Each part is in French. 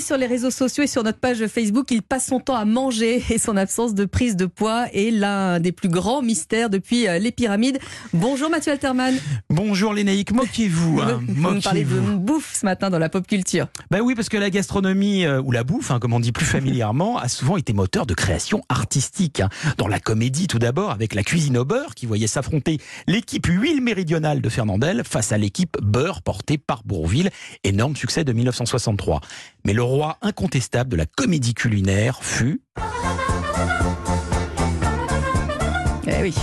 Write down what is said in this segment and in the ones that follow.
sur les réseaux sociaux et sur notre page Facebook. Il passe son temps à manger et son absence de prise de poids est l'un des plus grands mystères depuis euh, les pyramides. Bonjour Mathieu Alterman. Bonjour Lénaïque, moquez-vous. Hein, Vous me parlez de bouffe ce matin dans la pop culture. Ben oui, parce que la gastronomie, euh, ou la bouffe, hein, comme on dit plus familièrement, a souvent été moteur de création artistique. hein. Dans la comédie tout d'abord, avec la cuisine au beurre, qui voyait s'affronter l'équipe huile méridionale de Fernandel face à l'équipe beurre portée par Bourville. Énorme succès de 1963. Mais le roi incontestable de la comédie culinaire fut Eh oui.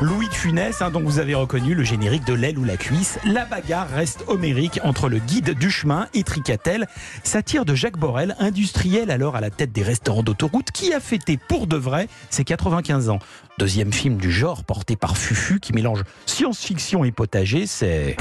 Louis de Funès, hein, dont vous avez reconnu le générique de l'aile ou la cuisse. La bagarre reste homérique entre le guide du chemin et Tricatel, satire de Jacques Borel, industriel alors à la tête des restaurants d'autoroute, qui a fêté pour de vrai ses 95 ans. Deuxième film du genre porté par Fufu qui mélange science-fiction et potager, c'est...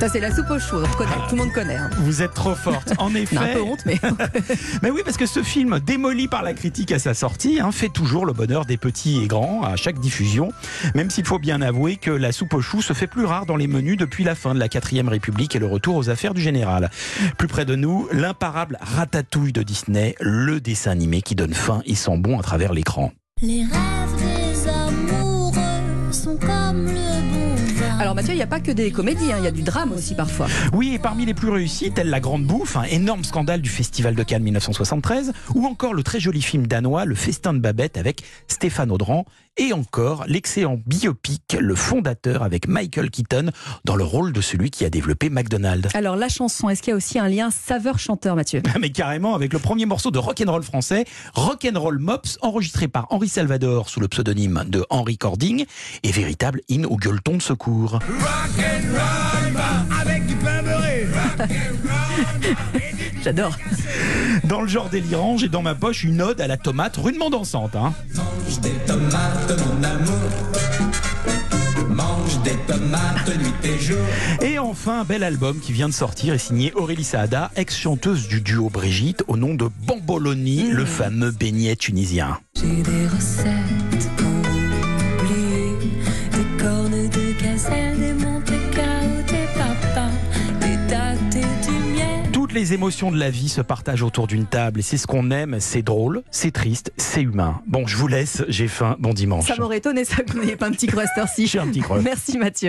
Ça, c'est la soupe aux choux. On connaît, tout le monde connaît. hein. Vous êtes trop forte. En effet. Un peu honte, mais. Mais oui, parce que ce film, démoli par la critique à sa sortie, hein, fait toujours le bonheur des petits et grands à chaque diffusion. Même s'il faut bien avouer que la soupe aux choux se fait plus rare dans les menus depuis la fin de la 4ème République et le retour aux affaires du général. Plus près de nous, l'imparable ratatouille de Disney, le dessin animé qui donne faim et sent bon à travers l'écran. Les rêves des amoureux sont comme le. Alors Mathieu, il n'y a pas que des comédies, hein, il y a du drame aussi parfois. Oui, et parmi les plus réussis, tels La Grande Bouffe, un énorme scandale du Festival de Cannes 1973, ou encore le très joli film danois Le Festin de Babette avec Stéphane Audran, et encore l'excellent biopic Le Fondateur avec Michael Keaton dans le rôle de celui qui a développé McDonald's. Alors la chanson, est-ce qu'il y a aussi un lien saveur-chanteur, Mathieu? Mais carrément, avec le premier morceau de rock'n'roll français, Rock'n'roll Mops, enregistré par Henri Salvador sous le pseudonyme de Henri Cording, et véritable hymne au gueuleton de secours. J'adore. Dans le genre délirant, j'ai dans ma poche une ode à la tomate rudement dansante. Hein. Mange des tomates, mon amour. Mange des tomates nuit et jour. Et enfin, un bel album qui vient de sortir et signé Aurélie Saada, ex-chanteuse du duo Brigitte, au nom de Bamboloni, le fameux beignet tunisien. J'ai des recettes Toutes les émotions de la vie se partagent autour d'une table et c'est ce qu'on aime, c'est drôle, c'est triste, c'est humain. Bon, je vous laisse, j'ai faim, bon dimanche. Ça m'aurait étonné ça qu'on n'ait pas un petit creux à cette heure-ci. J'ai un petit creux. Merci Mathieu.